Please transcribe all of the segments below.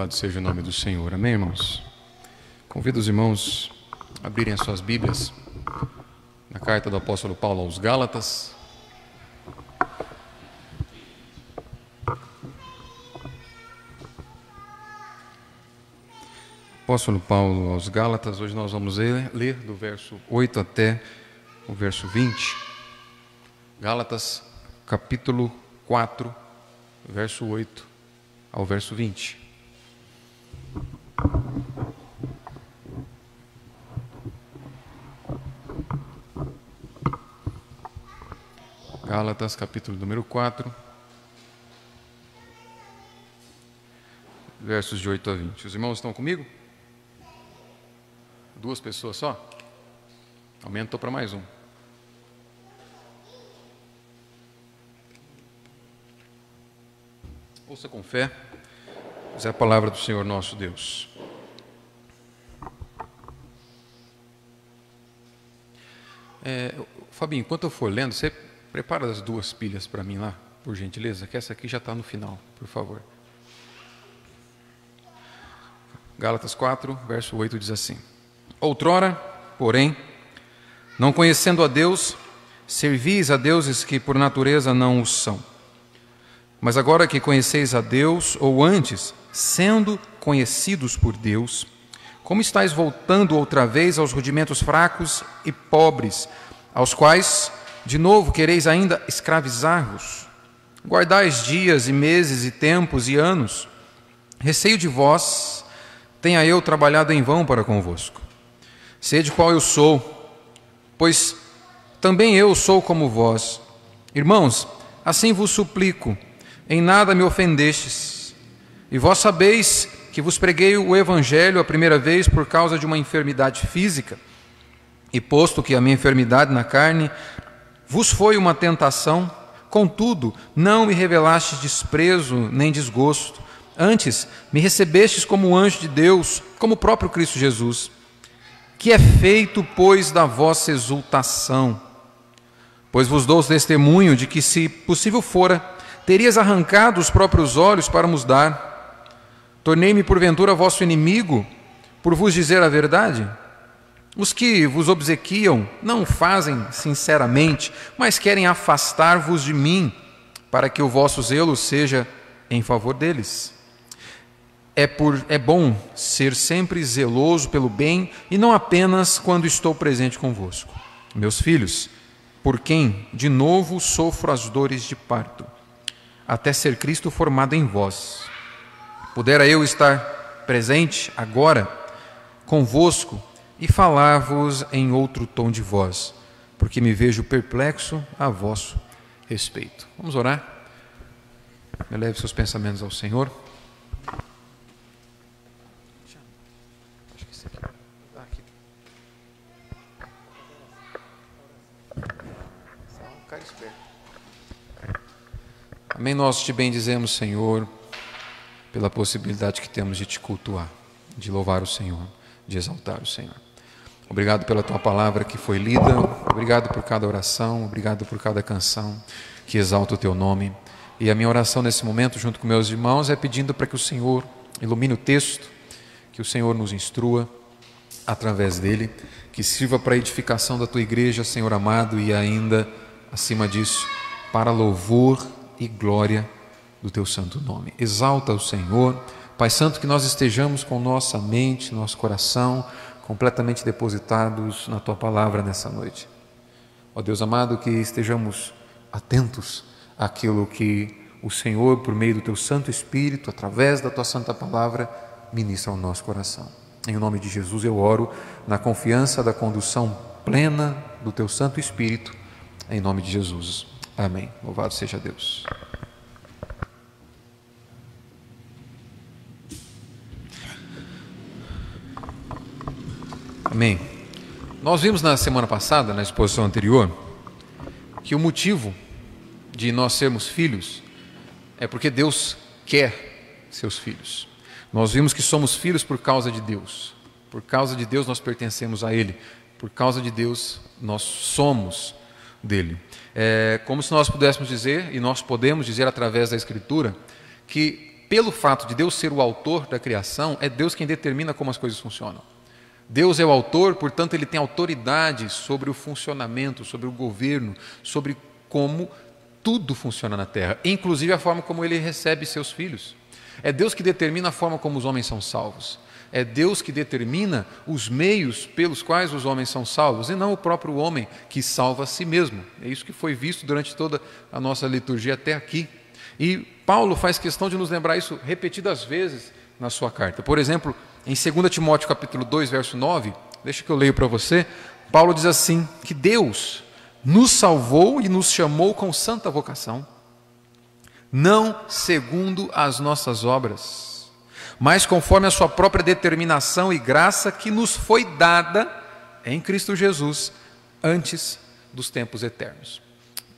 Louvado seja o nome do Senhor. Amém, irmãos? Convido os irmãos a abrirem as suas Bíblias na carta do apóstolo Paulo aos Gálatas. Apóstolo Paulo aos Gálatas, hoje nós vamos ler, ler do verso 8 até o verso 20. Gálatas, capítulo 4, verso 8 ao verso 20. Gálatas, capítulo número 4, versos de 8 a 20. Os irmãos estão comigo? Duas pessoas só? Aumentou para mais um. Ouça com fé, mas é a palavra do Senhor nosso Deus. É, Fabinho, enquanto eu for lendo, você prepara as duas pilhas para mim lá, por gentileza, que essa aqui já está no final, por favor. Gálatas 4, verso 8 diz assim: Outrora, porém, não conhecendo a Deus, servis a deuses que por natureza não o são. Mas agora que conheceis a Deus, ou antes, sendo conhecidos por Deus, como estáis voltando outra vez aos rudimentos fracos e pobres, aos quais, de novo, quereis ainda escravizar-vos? Guardais dias e meses e tempos e anos. Receio de vós, tenha eu trabalhado em vão para convosco. Sede qual eu sou, pois também eu sou como vós. Irmãos, assim vos suplico, em nada me ofendestes. E vós sabeis que vos preguei o Evangelho a primeira vez por causa de uma enfermidade física, e posto que a minha enfermidade na carne vos foi uma tentação, contudo, não me revelastes desprezo nem desgosto, antes me recebestes como anjo de Deus, como o próprio Cristo Jesus. Que é feito, pois, da vossa exultação? Pois vos dou testemunho de que, se possível fora, terias arrancado os próprios olhos para nos dar. Tornei-me, porventura, vosso inimigo, por vos dizer a verdade? Os que vos obsequiam não fazem sinceramente, mas querem afastar-vos de mim, para que o vosso zelo seja em favor deles. É, por, é bom ser sempre zeloso pelo bem e não apenas quando estou presente convosco. Meus filhos, por quem de novo sofro as dores de parto, até ser Cristo formado em vós. Pudera eu estar presente agora convosco e falar-vos em outro tom de voz, porque me vejo perplexo a vosso respeito. Vamos orar? Eleve seus pensamentos ao Senhor. Amém. Nós te bendizemos, Senhor, pela possibilidade que temos de te cultuar, de louvar o Senhor, de exaltar o Senhor. Obrigado pela tua palavra que foi lida, obrigado por cada oração, obrigado por cada canção que exalta o teu nome. E a minha oração nesse momento, junto com meus irmãos, é pedindo para que o Senhor ilumine o texto, que o Senhor nos instrua através dele, que sirva para a edificação da tua igreja, Senhor amado, e ainda, acima disso, para louvor e glória do teu santo nome. Exalta o Senhor. Pai Santo, que nós estejamos com nossa mente, nosso coração completamente depositados na tua palavra nessa noite. Ó Deus amado, que estejamos atentos àquilo que o Senhor, por meio do teu Santo Espírito, através da tua santa palavra, ministra ao nosso coração. Em nome de Jesus eu oro na confiança da condução plena do teu Santo Espírito, em nome de Jesus. Amém. Louvado seja Deus. Amém. Nós vimos na semana passada, na exposição anterior, que o motivo de nós sermos filhos é porque Deus quer seus filhos. Nós vimos que somos filhos por causa de Deus. Por causa de Deus nós pertencemos a Ele. Por causa de Deus nós somos dele. É como se nós pudéssemos dizer, e nós podemos dizer através da Escritura, que pelo fato de Deus ser o autor da criação, é Deus quem determina como as coisas funcionam. Deus é o autor, portanto, ele tem autoridade sobre o funcionamento, sobre o governo, sobre como tudo funciona na terra, inclusive a forma como ele recebe seus filhos. É Deus que determina a forma como os homens são salvos. É Deus que determina os meios pelos quais os homens são salvos, e não o próprio homem que salva a si mesmo. É isso que foi visto durante toda a nossa liturgia até aqui. E Paulo faz questão de nos lembrar isso repetidas vezes na sua carta. Por exemplo, em 2 Timóteo capítulo 2, verso 9, deixa que eu leio para você, Paulo diz assim: que Deus nos salvou e nos chamou com santa vocação, não segundo as nossas obras, mas conforme a sua própria determinação e graça que nos foi dada em Cristo Jesus antes dos tempos eternos.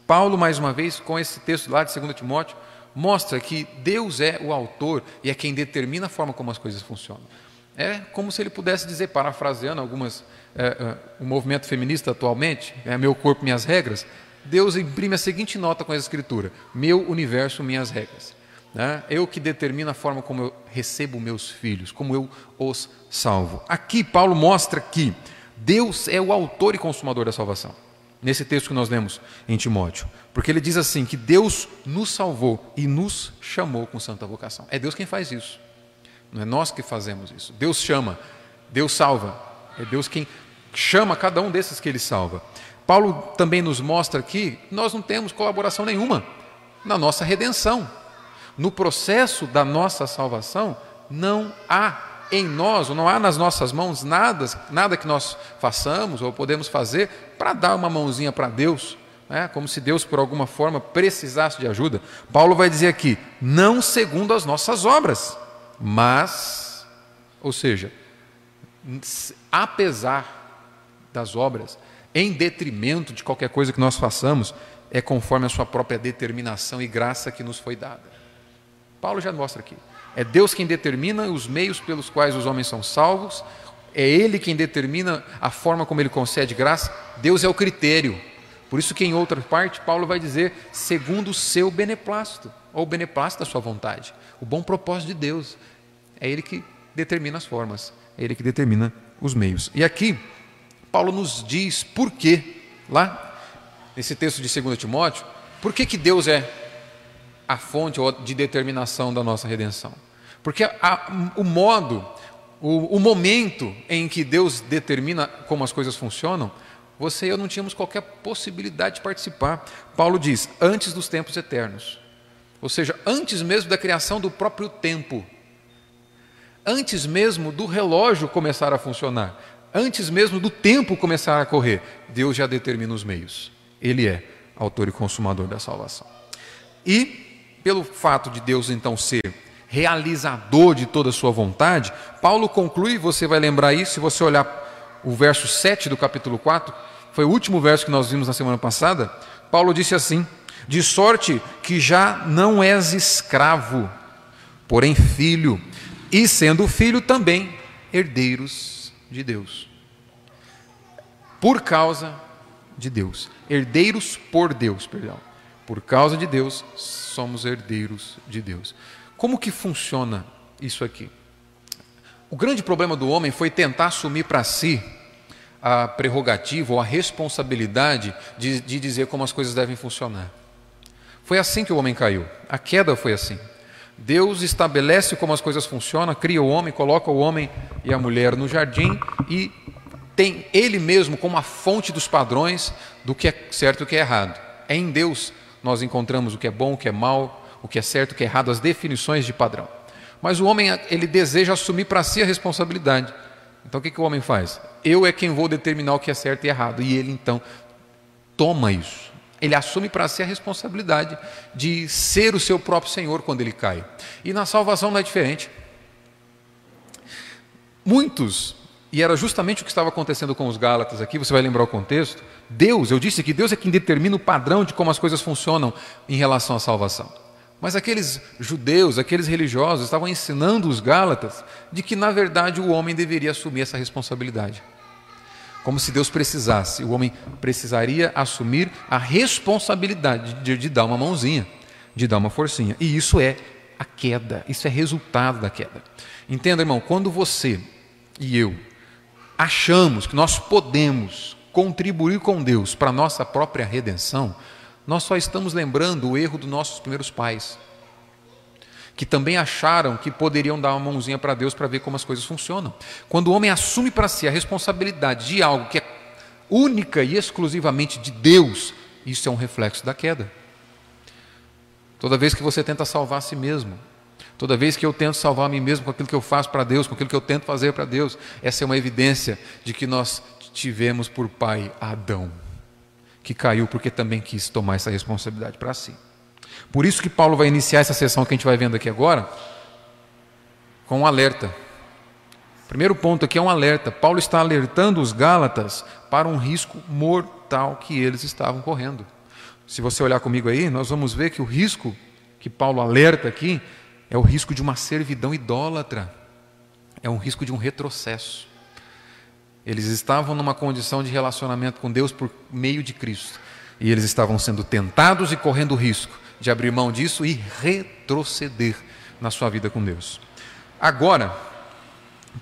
Paulo, mais uma vez, com esse texto lá de 2 Timóteo, mostra que Deus é o autor e é quem determina a forma como as coisas funcionam. É como se ele pudesse dizer, parafraseando algumas, é, é, o movimento feminista atualmente, é meu corpo, minhas regras. Deus imprime a seguinte nota com a escritura: meu universo, minhas regras. Né? Eu que determino a forma como eu recebo meus filhos, como eu os salvo. Aqui Paulo mostra que Deus é o autor e consumador da salvação. Nesse texto que nós lemos em Timóteo. Porque ele diz assim: que Deus nos salvou e nos chamou com santa vocação. É Deus quem faz isso. Não é nós que fazemos isso. Deus chama, Deus salva. É Deus quem chama cada um desses que ele salva. Paulo também nos mostra que nós não temos colaboração nenhuma na nossa redenção. No processo da nossa salvação, não há em nós, ou não há nas nossas mãos nada, nada que nós façamos ou podemos fazer para dar uma mãozinha para Deus, né? como se Deus por alguma forma precisasse de ajuda. Paulo vai dizer aqui, não segundo as nossas obras, mas, ou seja, apesar das obras, em detrimento de qualquer coisa que nós façamos, é conforme a sua própria determinação e graça que nos foi dada. Paulo já mostra aqui. É Deus quem determina os meios pelos quais os homens são salvos, é Ele quem determina a forma como Ele concede graça, Deus é o critério. Por isso que em outra parte Paulo vai dizer, segundo o seu beneplácito, ou o beneplácito da sua vontade, o bom propósito de Deus. É Ele que determina as formas, é Ele que determina os meios. E aqui, Paulo nos diz por quê, lá, nesse texto de 2 Timóteo, por que, que Deus é a fonte de determinação da nossa redenção? Porque a, o modo, o, o momento em que Deus determina como as coisas funcionam, você e eu não tínhamos qualquer possibilidade de participar. Paulo diz, antes dos tempos eternos. Ou seja, antes mesmo da criação do próprio tempo antes mesmo do relógio começar a funcionar, antes mesmo do tempo começar a correr, Deus já determina os meios. Ele é autor e consumador da salvação. E, pelo fato de Deus então ser realizador de toda a sua vontade, Paulo conclui, você vai lembrar isso, se você olhar o verso 7 do capítulo 4, foi o último verso que nós vimos na semana passada. Paulo disse assim: De sorte que já não és escravo, porém filho e sendo filho também herdeiros de Deus. Por causa de Deus, herdeiros por Deus, perdão. Por causa de Deus, somos herdeiros de Deus. Como que funciona isso aqui? O grande problema do homem foi tentar assumir para si a prerrogativa ou a responsabilidade de, de dizer como as coisas devem funcionar. Foi assim que o homem caiu. A queda foi assim. Deus estabelece como as coisas funcionam, cria o homem, coloca o homem e a mulher no jardim e tem ele mesmo como a fonte dos padrões do que é certo e o que é errado. É em Deus nós encontramos o que é bom, o que é mal, o que é certo, o que é errado, as definições de padrão. Mas o homem ele deseja assumir para si a responsabilidade. Então o que, que o homem faz? Eu é quem vou determinar o que é certo e errado. E ele então toma isso ele assume para si a responsabilidade de ser o seu próprio Senhor quando ele cai. E na salvação não é diferente. Muitos, e era justamente o que estava acontecendo com os Gálatas aqui, você vai lembrar o contexto. Deus, eu disse que Deus é quem determina o padrão de como as coisas funcionam em relação à salvação. Mas aqueles judeus, aqueles religiosos, estavam ensinando os Gálatas de que, na verdade, o homem deveria assumir essa responsabilidade como se Deus precisasse. O homem precisaria assumir a responsabilidade de, de, dar uma mãozinha, de dar uma forcinha. E isso é a queda, isso é resultado da queda. Entenda, irmão, quando você e eu achamos que nós podemos contribuir com Deus para a nossa própria redenção, nós só estamos lembrando o erro dos nossos primeiros pais, que também acharam que poderiam dar uma mãozinha para Deus para ver como as coisas funcionam. Quando o homem assume para si a responsabilidade de algo que é única e exclusivamente de Deus, isso é um reflexo da queda. Toda vez que você tenta salvar a si mesmo, toda vez que eu tento salvar a mim mesmo com aquilo que eu faço para Deus, com aquilo que eu tento fazer para Deus, essa é uma evidência de que nós tivemos por pai Adão, que caiu porque também quis tomar essa responsabilidade para si. Por isso que Paulo vai iniciar essa sessão que a gente vai vendo aqui agora com um alerta. Primeiro ponto aqui é um alerta. Paulo está alertando os Gálatas para um risco mortal que eles estavam correndo. Se você olhar comigo aí, nós vamos ver que o risco que Paulo alerta aqui é o risco de uma servidão idólatra, é um risco de um retrocesso. Eles estavam numa condição de relacionamento com Deus por meio de Cristo, e eles estavam sendo tentados e correndo risco de abrir mão disso e retroceder na sua vida com Deus. Agora,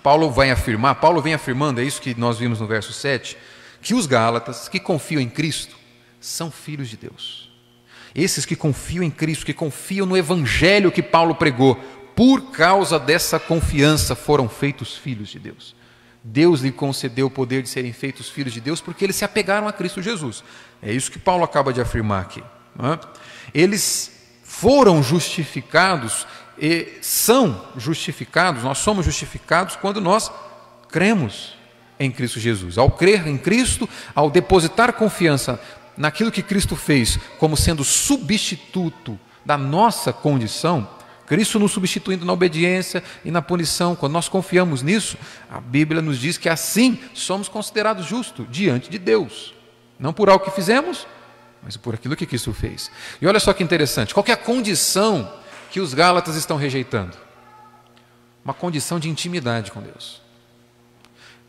Paulo vai afirmar, Paulo vem afirmando, é isso que nós vimos no verso 7, que os Gálatas que confiam em Cristo são filhos de Deus. Esses que confiam em Cristo, que confiam no Evangelho que Paulo pregou, por causa dessa confiança foram feitos filhos de Deus. Deus lhe concedeu o poder de serem feitos filhos de Deus porque eles se apegaram a Cristo Jesus. É isso que Paulo acaba de afirmar aqui. É? Eles foram justificados e são justificados, nós somos justificados quando nós cremos em Cristo Jesus. Ao crer em Cristo, ao depositar confiança naquilo que Cristo fez como sendo substituto da nossa condição, Cristo nos substituindo na obediência e na punição, quando nós confiamos nisso, a Bíblia nos diz que assim somos considerados justos diante de Deus, não por algo que fizemos, mas por aquilo que Cristo fez. E olha só que interessante, qual é a condição que os Gálatas estão rejeitando? Uma condição de intimidade com Deus.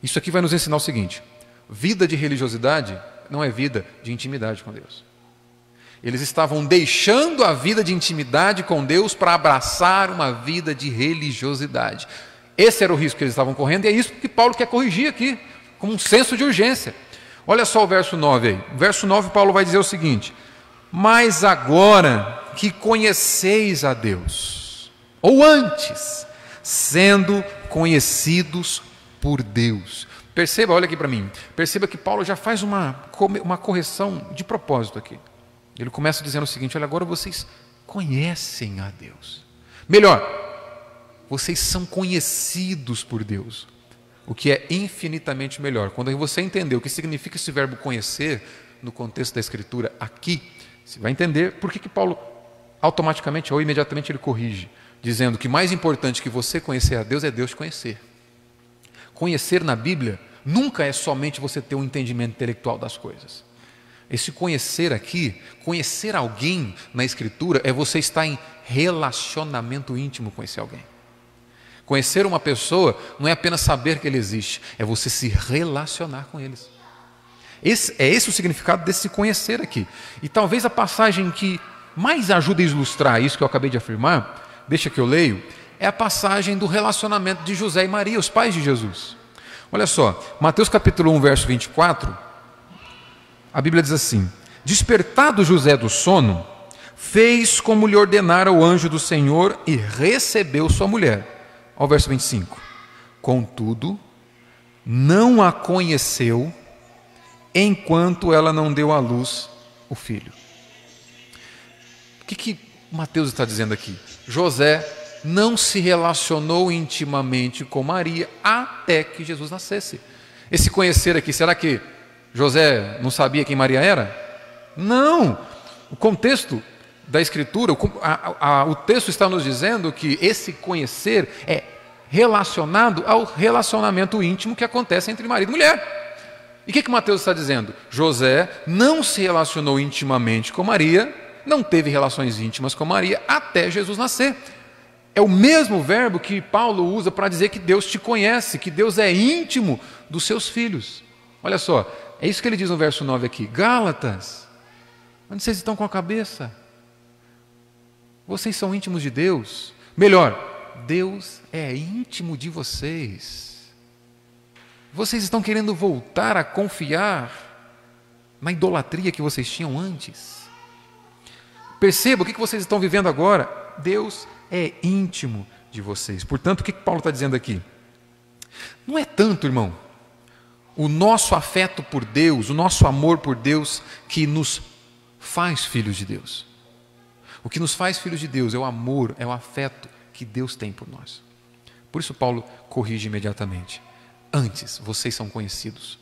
Isso aqui vai nos ensinar o seguinte: vida de religiosidade não é vida de intimidade com Deus. Eles estavam deixando a vida de intimidade com Deus para abraçar uma vida de religiosidade. Esse era o risco que eles estavam correndo, e é isso que Paulo quer corrigir aqui, com um senso de urgência. Olha só o verso 9 aí. O verso 9, Paulo vai dizer o seguinte: Mas agora que conheceis a Deus, ou antes, sendo conhecidos por Deus, Perceba, olha aqui para mim. Perceba que Paulo já faz uma, uma correção de propósito aqui. Ele começa dizendo o seguinte: olha, agora vocês conhecem a Deus. Melhor, vocês são conhecidos por Deus. O que é infinitamente melhor. Quando você entender o que significa esse verbo conhecer, no contexto da Escritura aqui, você vai entender por que, que Paulo automaticamente ou imediatamente ele corrige, dizendo que mais importante que você conhecer a Deus é Deus te conhecer. Conhecer na Bíblia nunca é somente você ter um entendimento intelectual das coisas. Esse conhecer aqui, conhecer alguém na Escritura, é você estar em relacionamento íntimo com esse alguém. Conhecer uma pessoa não é apenas saber que ele existe, é você se relacionar com eles. Esse, é esse o significado desse conhecer aqui. E talvez a passagem que mais ajuda a ilustrar isso que eu acabei de afirmar, deixa que eu leio, é a passagem do relacionamento de José e Maria, os pais de Jesus. Olha só, Mateus capítulo 1, verso 24, a Bíblia diz assim: Despertado José do sono, fez como lhe ordenara o anjo do Senhor e recebeu sua mulher. Ao verso 25: Contudo, não a conheceu enquanto ela não deu à luz o filho. O que, que Mateus está dizendo aqui? José não se relacionou intimamente com Maria até que Jesus nascesse. Esse conhecer aqui, será que José não sabia quem Maria era? Não. O contexto da Escritura, o, a, a, o texto está nos dizendo que esse conhecer é relacionado ao relacionamento íntimo que acontece entre marido e mulher. E o que, que Mateus está dizendo? José não se relacionou intimamente com Maria, não teve relações íntimas com Maria até Jesus nascer. É o mesmo verbo que Paulo usa para dizer que Deus te conhece, que Deus é íntimo dos seus filhos. Olha só, é isso que ele diz no verso 9 aqui. Gálatas, onde vocês estão com a cabeça? Vocês são íntimos de Deus, Melhor, Deus é íntimo de vocês. Vocês estão querendo voltar a confiar na idolatria que vocês tinham antes. Perceba o que vocês estão vivendo agora. Deus é íntimo de vocês. Portanto, o que Paulo está dizendo aqui? Não é tanto, irmão, o nosso afeto por Deus, o nosso amor por Deus que nos faz filhos de Deus. O que nos faz filhos de Deus é o amor, é o afeto que Deus tem por nós. Por isso, Paulo corrige imediatamente. Antes, vocês são conhecidos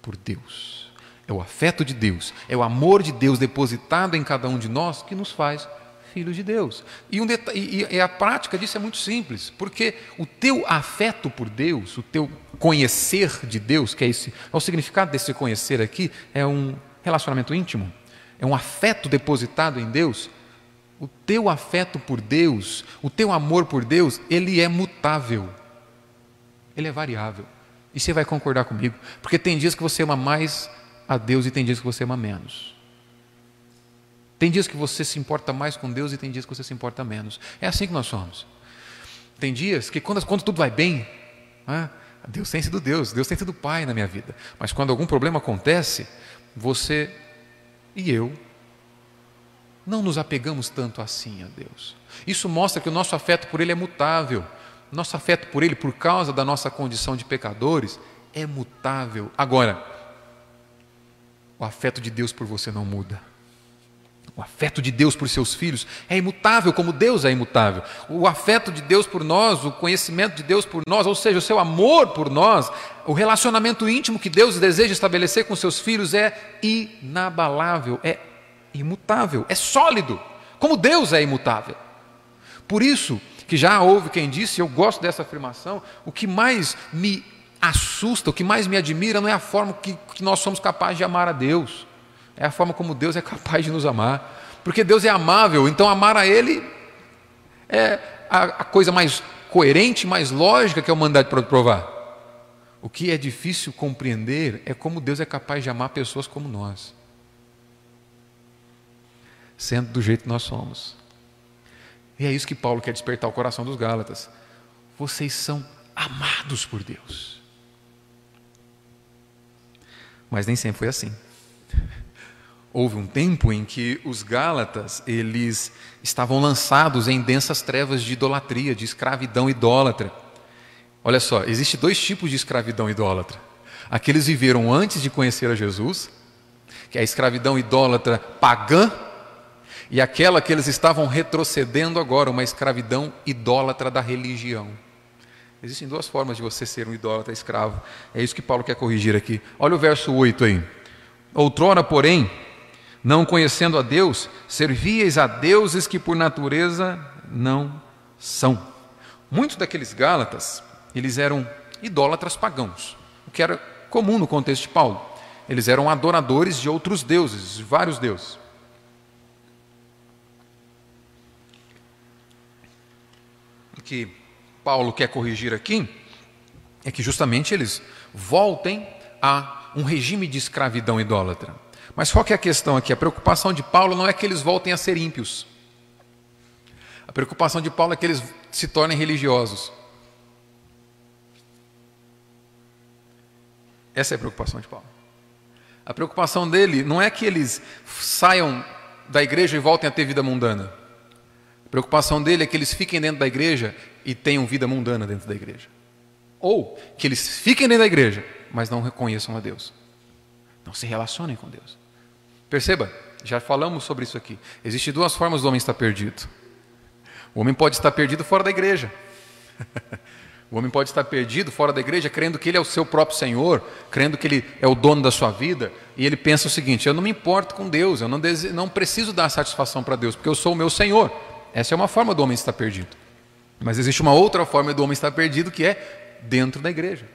por Deus. É o afeto de Deus, é o amor de Deus depositado em cada um de nós que nos faz filhos de Deus. E, um e, a prática disso é muito simples, porque o teu afeto por Deus, o teu conhecer de Deus, que é esse, é o significado desse conhecer aqui, é um relacionamento íntimo, é um afeto depositado em Deus. O teu afeto por Deus, o teu amor por Deus, ele é mutável, ele é variável. E você vai concordar comigo, porque tem dias que você ama mais a Deus e tem dias que você ama menos. Tem dias que você se importa mais com Deus e tem dias que você se importa menos. É assim que nós somos. Tem dias que quando, quando tudo vai bem, ah, Deus tem sido Deus, Deus tem sido Pai na minha vida. Mas quando algum problema acontece, você e eu não nos apegamos tanto assim a Deus. Isso mostra que o nosso afeto por Ele é mutável. Nosso afeto por Ele, por causa da nossa condição de pecadores, é mutável. Agora, o afeto de Deus por você não muda. O afeto de Deus por seus filhos é imutável, como Deus é imutável. O afeto de Deus por nós, o conhecimento de Deus por nós, ou seja, o seu amor por nós, o relacionamento íntimo que Deus deseja estabelecer com seus filhos é inabalável, é imutável, é sólido, como Deus é imutável. Por isso que já houve quem disse, eu gosto dessa afirmação, o que mais me assusta, o que mais me admira não é a forma que, que nós somos capazes de amar a Deus é a forma como Deus é capaz de nos amar. Porque Deus é amável, então amar a Ele é a, a coisa mais coerente, mais lógica que é o para provar. O que é difícil compreender é como Deus é capaz de amar pessoas como nós, sendo do jeito que nós somos. E é isso que Paulo quer despertar o coração dos Gálatas. Vocês são amados por Deus. Mas nem sempre foi assim. Houve um tempo em que os Gálatas, eles estavam lançados em densas trevas de idolatria, de escravidão idólatra. Olha só, existe dois tipos de escravidão idólatra. Aqueles viveram antes de conhecer a Jesus, que é a escravidão idólatra pagã, e aquela que eles estavam retrocedendo agora, uma escravidão idólatra da religião. Existem duas formas de você ser um idólatra escravo. É isso que Paulo quer corrigir aqui. Olha o verso 8 aí. Outrora, porém, não conhecendo a Deus, servíeis a deuses que por natureza não são. Muitos daqueles Gálatas, eles eram idólatras pagãos, o que era comum no contexto de Paulo. Eles eram adoradores de outros deuses, de vários deuses. O que Paulo quer corrigir aqui é que justamente eles voltem a um regime de escravidão idólatra. Mas qual que é a questão aqui? A preocupação de Paulo não é que eles voltem a ser ímpios. A preocupação de Paulo é que eles se tornem religiosos. Essa é a preocupação de Paulo. A preocupação dele não é que eles saiam da igreja e voltem a ter vida mundana. Preocupação dele é que eles fiquem dentro da igreja e tenham vida mundana dentro da igreja. Ou que eles fiquem dentro da igreja, mas não reconheçam a Deus. Não se relacionem com Deus. Perceba, já falamos sobre isso aqui. Existem duas formas do homem estar perdido. O homem pode estar perdido fora da igreja. O homem pode estar perdido fora da igreja, crendo que ele é o seu próprio Senhor, crendo que ele é o dono da sua vida, e ele pensa o seguinte: eu não me importo com Deus, eu não, não preciso dar satisfação para Deus, porque eu sou o meu Senhor. Essa é uma forma do homem estar perdido. Mas existe uma outra forma do homem estar perdido que é dentro da igreja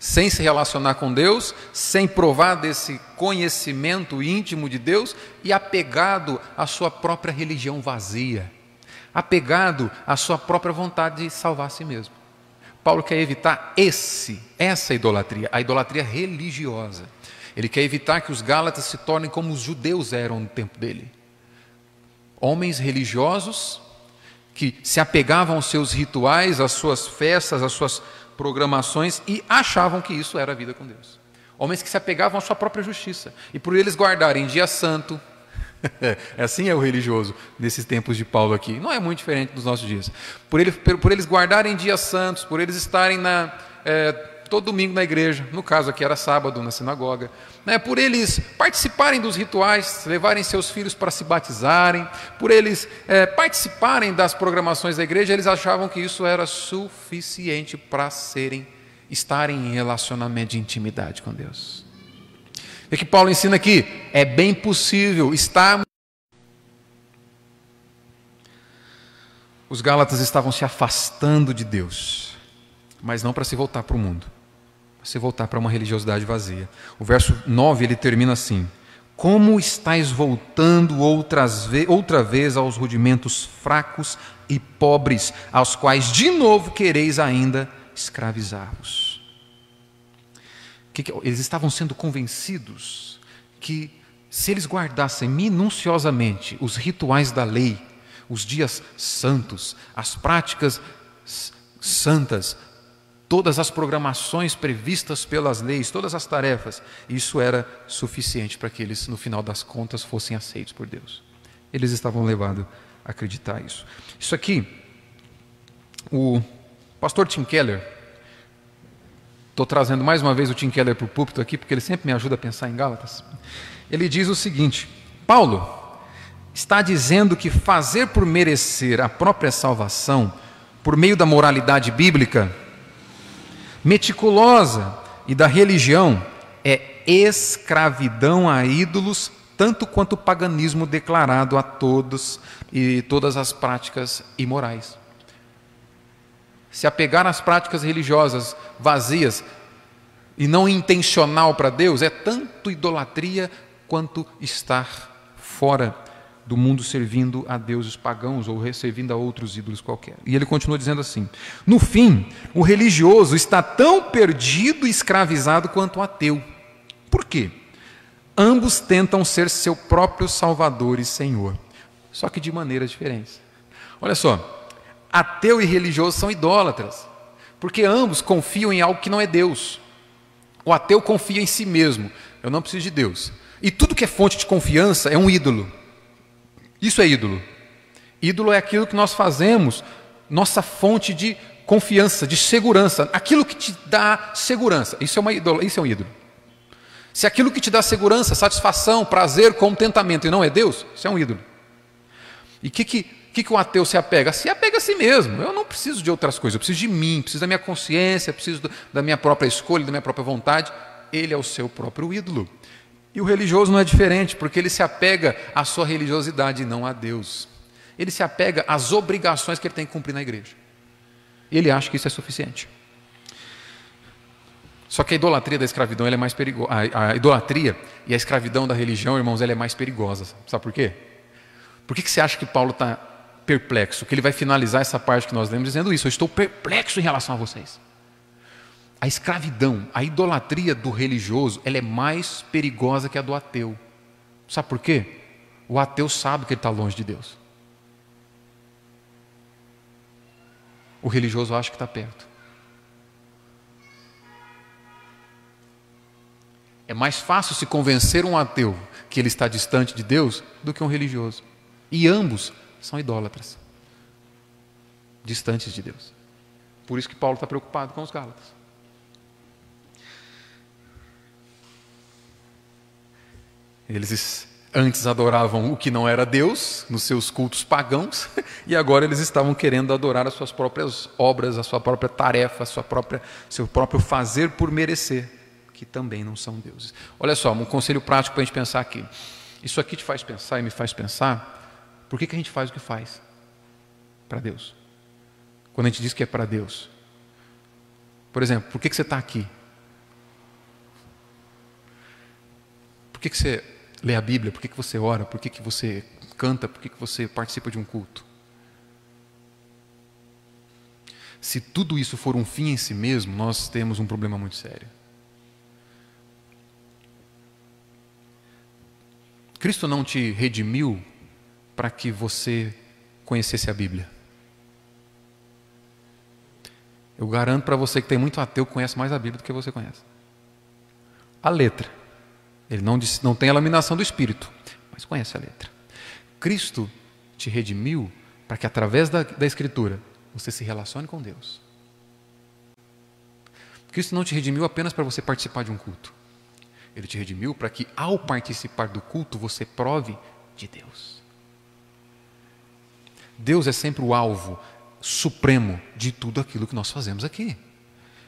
sem se relacionar com Deus, sem provar desse conhecimento íntimo de Deus e apegado à sua própria religião vazia, apegado à sua própria vontade de salvar a si mesmo. Paulo quer evitar esse, essa idolatria, a idolatria religiosa. Ele quer evitar que os Gálatas se tornem como os judeus eram no tempo dele. Homens religiosos que se apegavam aos seus rituais, às suas festas, às suas programações e achavam que isso era a vida com Deus. Homens que se apegavam à sua própria justiça e por eles guardarem dia santo, assim é o religioso nesses tempos de Paulo aqui. Não é muito diferente dos nossos dias. Por, ele, por eles guardarem dias santos, por eles estarem na, é, todo domingo na igreja, no caso aqui era sábado na sinagoga, né, por eles participarem dos rituais, levarem seus filhos para se batizarem, por eles é, participarem das programações da igreja, eles achavam que isso era suficiente para serem estarem em relacionamento de intimidade com Deus. O que Paulo ensina aqui? É bem possível estar. Os Gálatas estavam se afastando de Deus, mas não para se voltar para o mundo, se voltar para uma religiosidade vazia. O verso 9 ele termina assim: Como estáis voltando outras ve outra vez aos rudimentos fracos e pobres, aos quais de novo quereis ainda escravizar-vos? eles estavam sendo convencidos que se eles guardassem minuciosamente os rituais da lei, os dias santos, as práticas santas, todas as programações previstas pelas leis, todas as tarefas, isso era suficiente para que eles, no final das contas, fossem aceitos por Deus. Eles estavam levados a acreditar isso. Isso aqui, o pastor Tim Keller, Estou trazendo mais uma vez o Tim Keller para o púlpito aqui, porque ele sempre me ajuda a pensar em Gálatas. Ele diz o seguinte: Paulo está dizendo que fazer por merecer a própria salvação, por meio da moralidade bíblica, meticulosa e da religião, é escravidão a ídolos, tanto quanto o paganismo declarado a todos e todas as práticas imorais. Se apegar às práticas religiosas vazias e não intencional para Deus, é tanto idolatria quanto estar fora do mundo servindo a deuses pagãos ou servindo a outros ídolos qualquer. E ele continua dizendo assim: No fim, o religioso está tão perdido e escravizado quanto o ateu. Por quê? Ambos tentam ser seu próprio Salvador e Senhor, só que de maneiras diferentes. Olha só, ateu e religioso são idólatras, porque ambos confiam em algo que não é Deus. O ateu confia em si mesmo, eu não preciso de Deus. E tudo que é fonte de confiança é um ídolo. Isso é ídolo. Ídolo é aquilo que nós fazemos, nossa fonte de confiança, de segurança, aquilo que te dá segurança. Isso é, uma ídolo, isso é um ídolo. Se aquilo que te dá segurança, satisfação, prazer, contentamento e não é Deus, isso é um ídolo. E o que, que que, que o ateu se apega? Se apega a si mesmo. Eu não preciso de outras coisas, eu preciso de mim, preciso da minha consciência, preciso da minha própria escolha, da minha própria vontade. Ele é o seu próprio ídolo. E o religioso não é diferente, porque ele se apega à sua religiosidade e não a Deus. Ele se apega às obrigações que ele tem que cumprir na igreja. E ele acha que isso é suficiente. Só que a idolatria da escravidão é mais perigosa. A, idolatria e a escravidão da religião, irmãos, ela é mais perigosa. Sabe por quê? Por que, que você acha que Paulo está perplexo, que ele vai finalizar essa parte que nós lemos dizendo isso: Eu estou perplexo em relação a vocês. A escravidão, a idolatria do religioso, ela é mais perigosa que a do ateu. Sabe por quê? O ateu sabe que ele está longe de Deus. O religioso acha que está perto. É mais fácil se convencer um ateu que ele está distante de Deus do que um religioso. E ambos são idólatras, distantes de Deus. Por isso que Paulo está preocupado com os Gálatas. Eles antes adoravam o que não era Deus, nos seus cultos pagãos, e agora eles estavam querendo adorar as suas próprias obras, a sua própria tarefa, a sua própria, seu próprio fazer por merecer, que também não são deuses. Olha só, um conselho prático para a gente pensar aqui. Isso aqui te faz pensar e me faz pensar por que, que a gente faz o que faz? Para Deus. Quando a gente diz que é para Deus. Por exemplo, por que, que você está aqui? Por que, que você lê a Bíblia? Por que, que você ora? Por que, que você canta? Por que, que você participa de um culto? Se tudo isso for um fim em si mesmo, nós temos um problema muito sério. Cristo não te redimiu para que você conhecesse a Bíblia? Eu garanto para você que tem muito ateu que conhece mais a Bíblia do que você conhece. A letra. Ele não, diz, não tem a laminação do Espírito, mas conhece a letra. Cristo te redimiu para que através da, da Escritura você se relacione com Deus. Cristo não te redimiu apenas para você participar de um culto. Ele te redimiu para que, ao participar do culto, você prove de Deus. Deus é sempre o alvo supremo de tudo aquilo que nós fazemos aqui.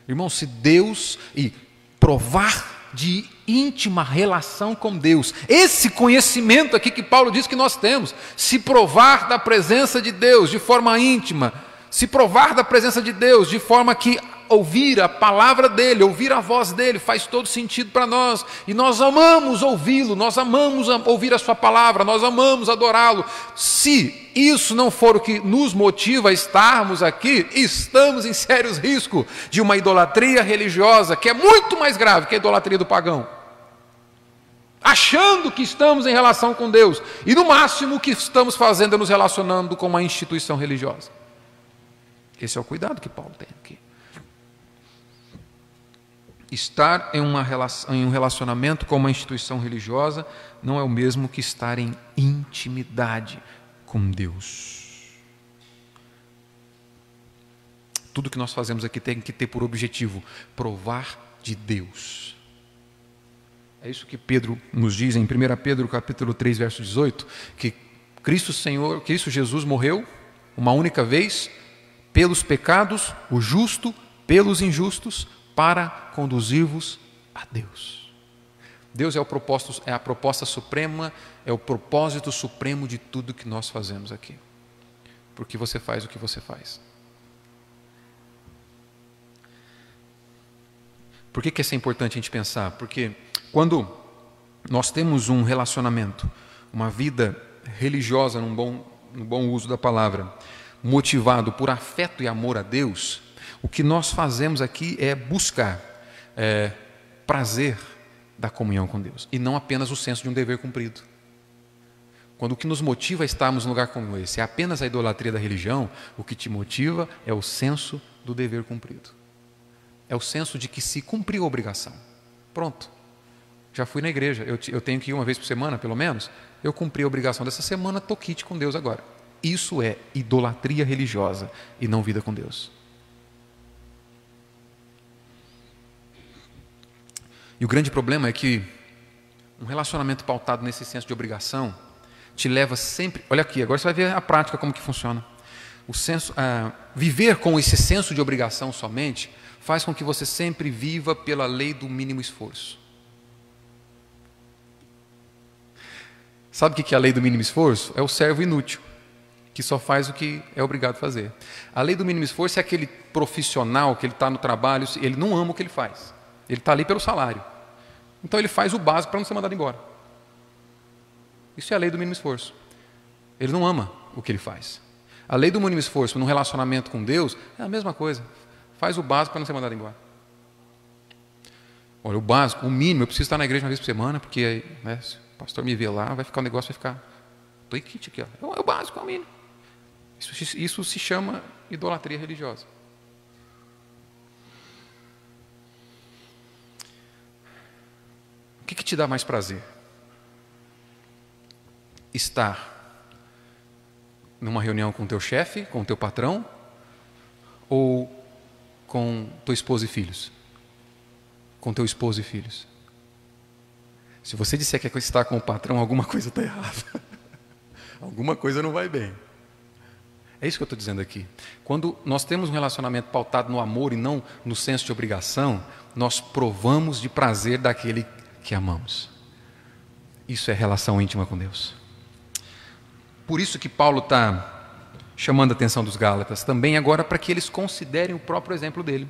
Irmão, se Deus e provar de íntima relação com Deus, esse conhecimento aqui que Paulo diz que nós temos, se provar da presença de Deus de forma íntima, se provar da presença de Deus de forma que ouvir a palavra dele, ouvir a voz dele, faz todo sentido para nós. E nós amamos ouvi-lo, nós amamos ouvir a sua palavra, nós amamos adorá-lo. Se isso não for o que nos motiva a estarmos aqui, estamos em sérios riscos de uma idolatria religiosa que é muito mais grave que a idolatria do pagão. Achando que estamos em relação com Deus, e no máximo o que estamos fazendo é nos relacionando com uma instituição religiosa. Esse é o cuidado que Paulo tem aqui. Estar em, uma, em um relacionamento com uma instituição religiosa não é o mesmo que estar em intimidade com Deus. Tudo que nós fazemos aqui tem que ter por objetivo provar de Deus. É isso que Pedro nos diz em 1 Pedro capítulo 3, verso 18, que Cristo Senhor, Cristo Jesus morreu uma única vez pelos pecados, o justo pelos injustos, para conduzir-vos a Deus. Deus é, o é a proposta suprema, é o propósito supremo de tudo que nós fazemos aqui. Porque você faz o que você faz. Por que, que isso é importante a gente pensar? Porque quando nós temos um relacionamento, uma vida religiosa, num bom, no bom uso da palavra, motivado por afeto e amor a Deus, o que nós fazemos aqui é buscar é, prazer da comunhão com Deus e não apenas o senso de um dever cumprido. Quando o que nos motiva a estarmos num lugar como esse é apenas a idolatria da religião, o que te motiva é o senso do dever cumprido. É o senso de que se cumpriu a obrigação. Pronto. Já fui na igreja, eu, eu tenho que ir uma vez por semana, pelo menos. Eu cumpri a obrigação dessa semana, estou quite com Deus agora. Isso é idolatria religiosa e não vida com Deus. E o grande problema é que um relacionamento pautado nesse senso de obrigação te leva sempre. Olha aqui, agora você vai ver a prática como que funciona. O senso, ah, viver com esse senso de obrigação somente faz com que você sempre viva pela lei do mínimo esforço. Sabe o que é a lei do mínimo esforço? É o servo inútil, que só faz o que é obrigado a fazer. A lei do mínimo esforço é aquele profissional que ele está no trabalho, ele não ama o que ele faz. Ele está ali pelo salário. Então ele faz o básico para não ser mandado embora. Isso é a lei do mínimo esforço. Ele não ama o que ele faz. A lei do mínimo esforço no relacionamento com Deus é a mesma coisa. Faz o básico para não ser mandado embora. Olha, o básico, o mínimo, eu preciso estar na igreja uma vez por semana, porque né, se o pastor me ver lá, vai ficar um negócio, vai ficar. Estou em kit aqui, ó. É, é o básico, é o mínimo. Isso, isso se chama idolatria religiosa. Que, que te dá mais prazer? Estar numa reunião com teu chefe, com teu patrão, ou com tua esposa e filhos? Com teu esposo e filhos. Se você disser que é estar com o patrão, alguma coisa está errada. alguma coisa não vai bem. É isso que eu estou dizendo aqui. Quando nós temos um relacionamento pautado no amor e não no senso de obrigação, nós provamos de prazer daquele que amamos. Isso é relação íntima com Deus. Por isso que Paulo está chamando a atenção dos Gálatas, também agora para que eles considerem o próprio exemplo dele.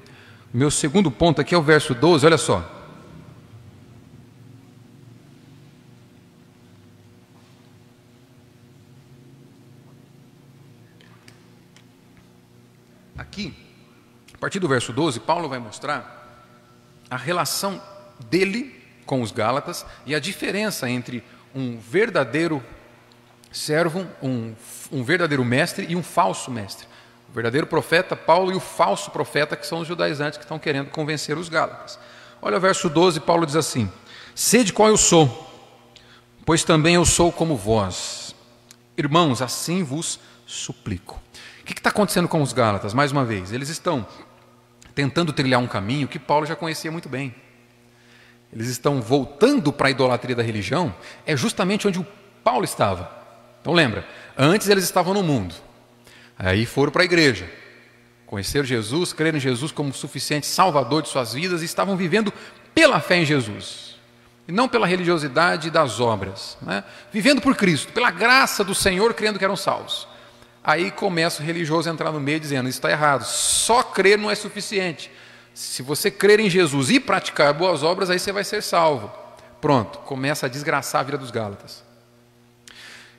Meu segundo ponto aqui é o verso 12, olha só. Aqui, a partir do verso 12, Paulo vai mostrar a relação dele com os Gálatas e a diferença entre um verdadeiro servo, um, um verdadeiro mestre e um falso mestre. O verdadeiro profeta, Paulo, e o falso profeta, que são os judaizantes que estão querendo convencer os Gálatas. Olha o verso 12, Paulo diz assim: Sede qual eu sou, pois também eu sou como vós. Irmãos, assim vos suplico. O que está acontecendo com os Gálatas? Mais uma vez, eles estão tentando trilhar um caminho que Paulo já conhecia muito bem. Eles estão voltando para a idolatria da religião, é justamente onde o Paulo estava. Então lembra, antes eles estavam no mundo, aí foram para a igreja, conheceram Jesus, creram em Jesus como suficiente salvador de suas vidas e estavam vivendo pela fé em Jesus, e não pela religiosidade das obras, né? vivendo por Cristo, pela graça do Senhor, crendo que eram salvos. Aí começa o religioso a entrar no meio dizendo: Isso está errado, só crer não é suficiente. Se você crer em Jesus e praticar boas obras, aí você vai ser salvo. Pronto, começa a desgraçar a vida dos Gálatas.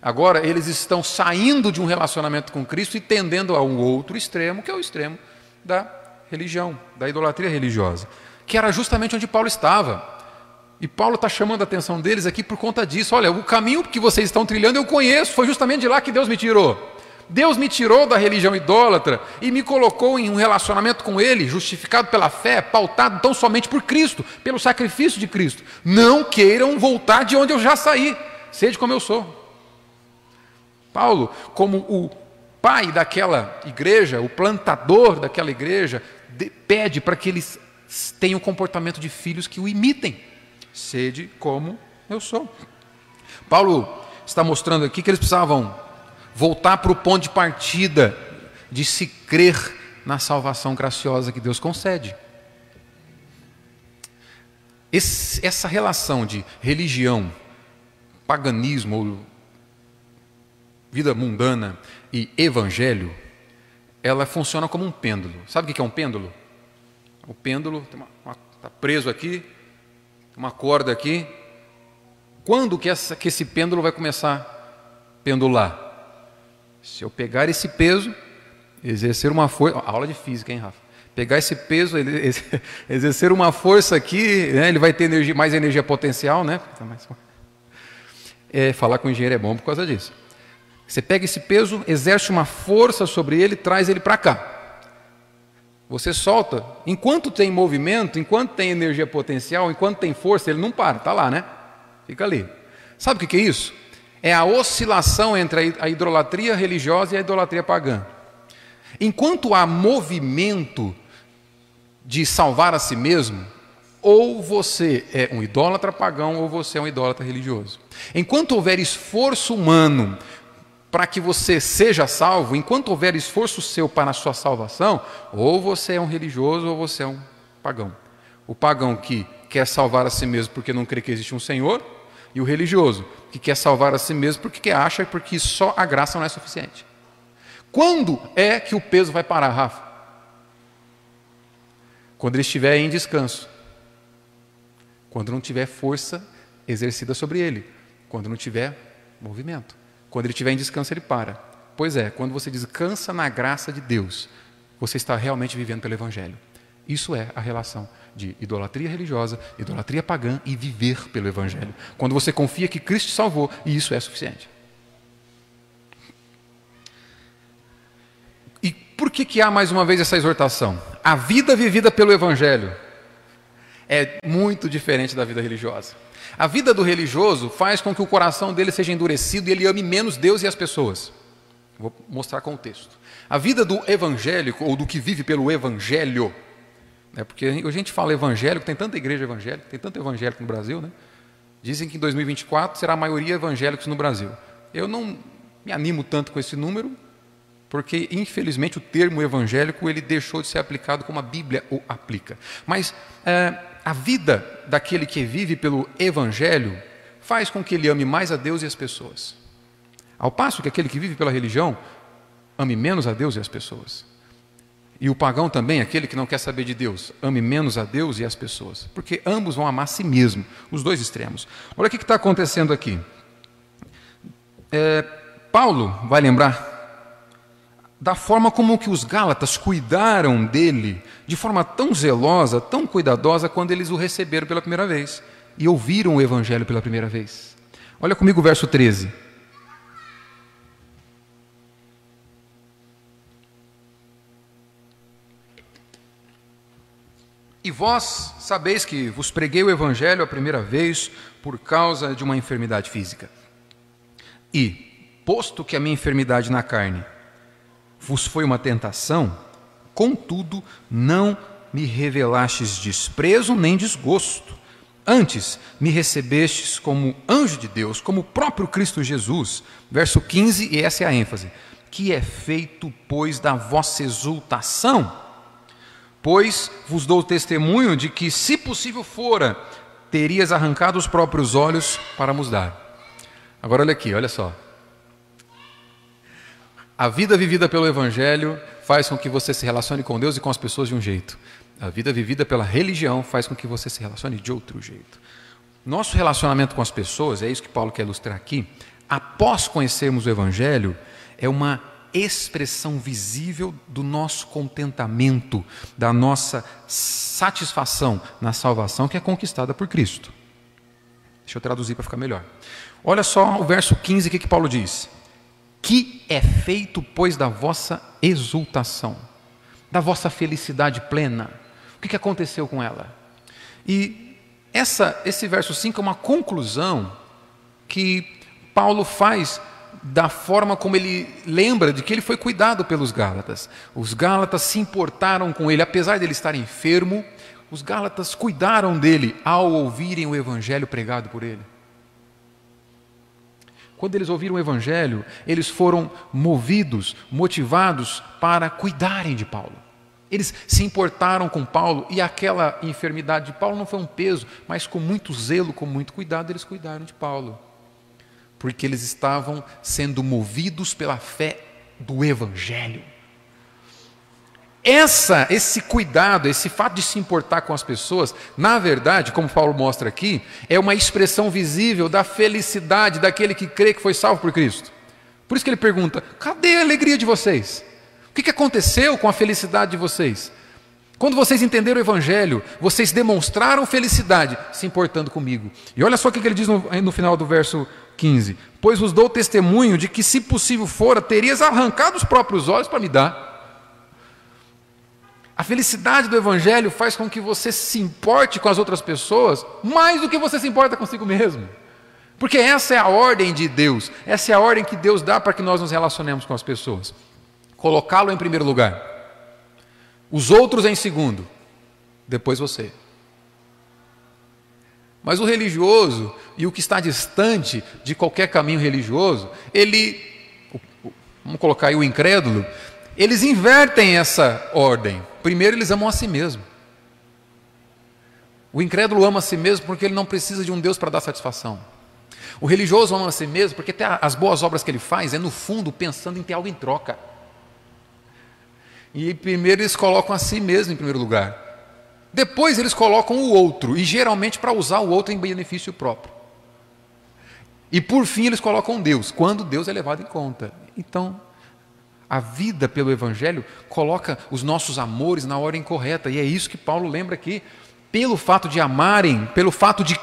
Agora, eles estão saindo de um relacionamento com Cristo e tendendo a um outro extremo, que é o extremo da religião, da idolatria religiosa, que era justamente onde Paulo estava. E Paulo está chamando a atenção deles aqui por conta disso. Olha, o caminho que vocês estão trilhando eu conheço, foi justamente de lá que Deus me tirou. Deus me tirou da religião idólatra e me colocou em um relacionamento com Ele, justificado pela fé, pautado tão somente por Cristo, pelo sacrifício de Cristo. Não queiram voltar de onde eu já saí, seja como eu sou. Paulo, como o pai daquela igreja, o plantador daquela igreja, pede para que eles tenham o comportamento de filhos que o imitem. Sede como eu sou. Paulo está mostrando aqui que eles precisavam voltar para o ponto de partida de se crer na salvação graciosa que Deus concede. Esse, essa relação de religião, paganismo, ou vida mundana e evangelho, ela funciona como um pêndulo. Sabe o que é um pêndulo? O pêndulo está preso aqui, uma corda aqui. Quando que, essa, que esse pêndulo vai começar a pendular? Se eu pegar esse peso, exercer uma força. Aula de física, hein, Rafa? Pegar esse peso, exercer uma força aqui, né, ele vai ter energia, mais energia potencial, né? É, falar com o engenheiro é bom por causa disso. Você pega esse peso, exerce uma força sobre ele, traz ele para cá. Você solta, enquanto tem movimento, enquanto tem energia potencial, enquanto tem força, ele não para, está lá, né? Fica ali. Sabe o que é isso? É a oscilação entre a idolatria religiosa e a idolatria pagã. Enquanto há movimento de salvar a si mesmo, ou você é um idólatra pagão ou você é um idólatra religioso. Enquanto houver esforço humano para que você seja salvo, enquanto houver esforço seu para a sua salvação, ou você é um religioso ou você é um pagão. O pagão que quer salvar a si mesmo porque não crê que existe um Senhor, e o religioso, que quer salvar a si mesmo porque acha porque só a graça não é suficiente. Quando é que o peso vai parar, Rafa? Quando ele estiver em descanso. Quando não tiver força exercida sobre ele. Quando não tiver movimento. Quando ele estiver em descanso, ele para. Pois é, quando você descansa na graça de Deus, você está realmente vivendo pelo Evangelho. Isso é a relação de idolatria religiosa, idolatria pagã e viver pelo Evangelho. Quando você confia que Cristo te salvou e isso é suficiente. E por que, que há mais uma vez essa exortação? A vida vivida pelo Evangelho é muito diferente da vida religiosa. A vida do religioso faz com que o coração dele seja endurecido e ele ame menos Deus e as pessoas. Vou mostrar com o texto. A vida do evangélico, ou do que vive pelo evangelho, é porque a gente fala evangélico, tem tanta igreja evangélica, tem tanto evangélico no Brasil, né? Dizem que em 2024 será a maioria evangélicos no Brasil. Eu não me animo tanto com esse número, porque infelizmente o termo evangélico ele deixou de ser aplicado como a Bíblia o aplica. Mas é, a vida daquele que vive pelo Evangelho faz com que ele ame mais a Deus e as pessoas. Ao passo que aquele que vive pela religião ame menos a Deus e as pessoas. E o pagão também, aquele que não quer saber de Deus, ame menos a Deus e as pessoas, porque ambos vão amar a si mesmo, os dois extremos. Olha o que está acontecendo aqui. É, Paulo vai lembrar da forma como que os Gálatas cuidaram dele de forma tão zelosa, tão cuidadosa, quando eles o receberam pela primeira vez e ouviram o Evangelho pela primeira vez. Olha comigo o verso 13. E vós sabeis que vos preguei o evangelho a primeira vez por causa de uma enfermidade física. E, posto que a minha enfermidade na carne vos foi uma tentação, contudo não me revelastes desprezo nem desgosto. Antes me recebestes como anjo de Deus, como o próprio Cristo Jesus. Verso 15, e essa é a ênfase. Que é feito, pois, da vossa exultação Pois vos dou testemunho de que, se possível fora, terias arrancado os próprios olhos para nos dar. Agora olha aqui, olha só. A vida vivida pelo Evangelho faz com que você se relacione com Deus e com as pessoas de um jeito. A vida vivida pela religião faz com que você se relacione de outro jeito. Nosso relacionamento com as pessoas, é isso que Paulo quer ilustrar aqui, após conhecermos o Evangelho, é uma expressão visível do nosso contentamento, da nossa satisfação na salvação que é conquistada por Cristo. Deixa eu traduzir para ficar melhor. Olha só o verso 15, o que, que Paulo diz? Que é feito, pois, da vossa exultação, da vossa felicidade plena. O que, que aconteceu com ela? E essa, esse verso 5 é uma conclusão que Paulo faz da forma como ele lembra de que ele foi cuidado pelos Gálatas. Os Gálatas se importaram com ele, apesar de ele estar enfermo, os Gálatas cuidaram dele ao ouvirem o evangelho pregado por ele. Quando eles ouviram o evangelho, eles foram movidos, motivados para cuidarem de Paulo. Eles se importaram com Paulo e aquela enfermidade de Paulo não foi um peso, mas com muito zelo, com muito cuidado, eles cuidaram de Paulo porque eles estavam sendo movidos pela fé do Evangelho. Essa, esse cuidado, esse fato de se importar com as pessoas, na verdade, como Paulo mostra aqui, é uma expressão visível da felicidade daquele que crê que foi salvo por Cristo. Por isso que ele pergunta: cadê a alegria de vocês? O que aconteceu com a felicidade de vocês? Quando vocês entenderam o Evangelho, vocês demonstraram felicidade se importando comigo. E olha só o que ele diz no, no final do verso 15: Pois vos dou testemunho de que, se possível fora, terias arrancado os próprios olhos para me dar. A felicidade do Evangelho faz com que você se importe com as outras pessoas mais do que você se importa consigo mesmo. Porque essa é a ordem de Deus, essa é a ordem que Deus dá para que nós nos relacionemos com as pessoas. Colocá-lo em primeiro lugar, os outros em segundo, depois você. Mas o religioso e o que está distante de qualquer caminho religioso, ele, vamos colocar aí o incrédulo, eles invertem essa ordem. Primeiro, eles amam a si mesmo. O incrédulo ama a si mesmo porque ele não precisa de um Deus para dar satisfação. O religioso ama a si mesmo porque até as boas obras que ele faz é no fundo pensando em ter algo em troca. E primeiro eles colocam a si mesmo em primeiro lugar. Depois eles colocam o outro, e geralmente para usar o outro em benefício próprio. E por fim eles colocam Deus, quando Deus é levado em conta. Então, a vida pelo Evangelho coloca os nossos amores na ordem correta, e é isso que Paulo lembra aqui. Pelo fato de amarem, pelo fato de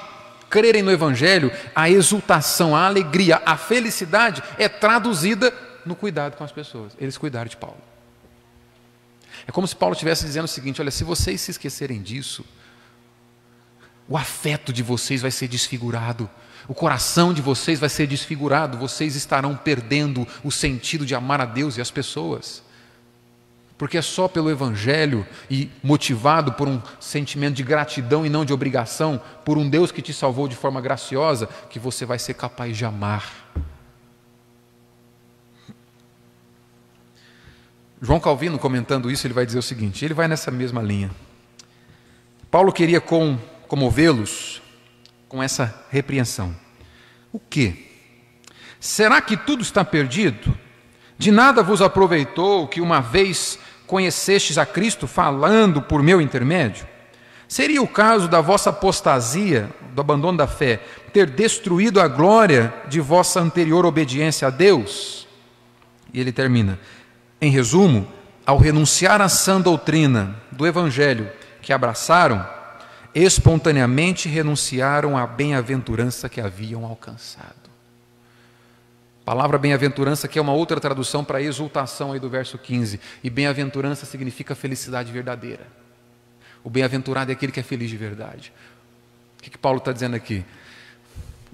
crerem no Evangelho, a exultação, a alegria, a felicidade é traduzida no cuidado com as pessoas. Eles cuidaram de Paulo. É como se Paulo estivesse dizendo o seguinte: olha, se vocês se esquecerem disso, o afeto de vocês vai ser desfigurado, o coração de vocês vai ser desfigurado, vocês estarão perdendo o sentido de amar a Deus e as pessoas. Porque é só pelo Evangelho e motivado por um sentimento de gratidão e não de obrigação, por um Deus que te salvou de forma graciosa, que você vai ser capaz de amar João Calvino, comentando isso, ele vai dizer o seguinte: ele vai nessa mesma linha. Paulo queria com, comovê-los com essa repreensão. O que? Será que tudo está perdido? De nada vos aproveitou que uma vez conhecestes a Cristo falando por meu intermédio? Seria o caso da vossa apostasia, do abandono da fé, ter destruído a glória de vossa anterior obediência a Deus? E ele termina: em resumo, ao renunciar à sã doutrina do Evangelho que abraçaram, espontaneamente renunciaram à bem-aventurança que haviam alcançado. palavra bem-aventurança que é uma outra tradução para exultação aí do verso 15. E bem-aventurança significa felicidade verdadeira. O bem-aventurado é aquele que é feliz de verdade. O que, que Paulo está dizendo aqui?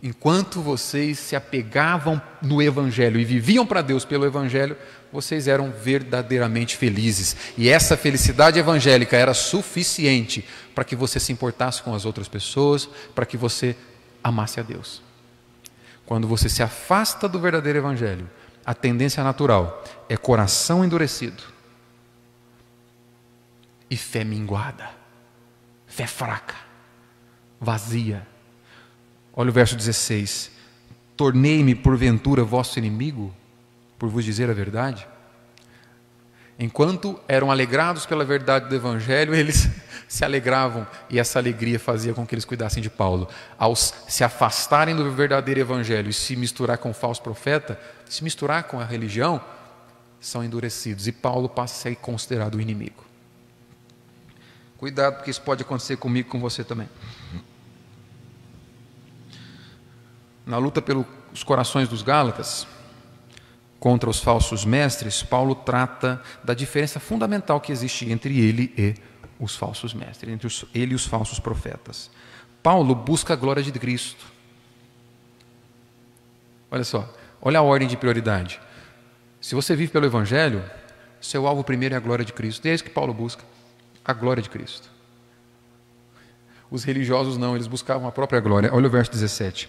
Enquanto vocês se apegavam no Evangelho e viviam para Deus pelo Evangelho, vocês eram verdadeiramente felizes. E essa felicidade evangélica era suficiente para que você se importasse com as outras pessoas, para que você amasse a Deus. Quando você se afasta do verdadeiro Evangelho, a tendência natural é coração endurecido e fé minguada, fé fraca, vazia. Olha o verso 16: Tornei-me porventura vosso inimigo, por vos dizer a verdade? Enquanto eram alegrados pela verdade do Evangelho, eles se alegravam e essa alegria fazia com que eles cuidassem de Paulo. Ao se afastarem do verdadeiro Evangelho e se misturar com o falso profeta, se misturar com a religião, são endurecidos e Paulo passa a ser considerado o inimigo. Cuidado, porque isso pode acontecer comigo e com você também. Na luta pelos corações dos Gálatas, contra os falsos mestres, Paulo trata da diferença fundamental que existe entre ele e os falsos mestres, entre os, ele e os falsos profetas. Paulo busca a glória de Cristo. Olha só, olha a ordem de prioridade. Se você vive pelo Evangelho, seu alvo primeiro é a glória de Cristo. E é isso que Paulo busca, a glória de Cristo. Os religiosos não, eles buscavam a própria glória. Olha o verso 17.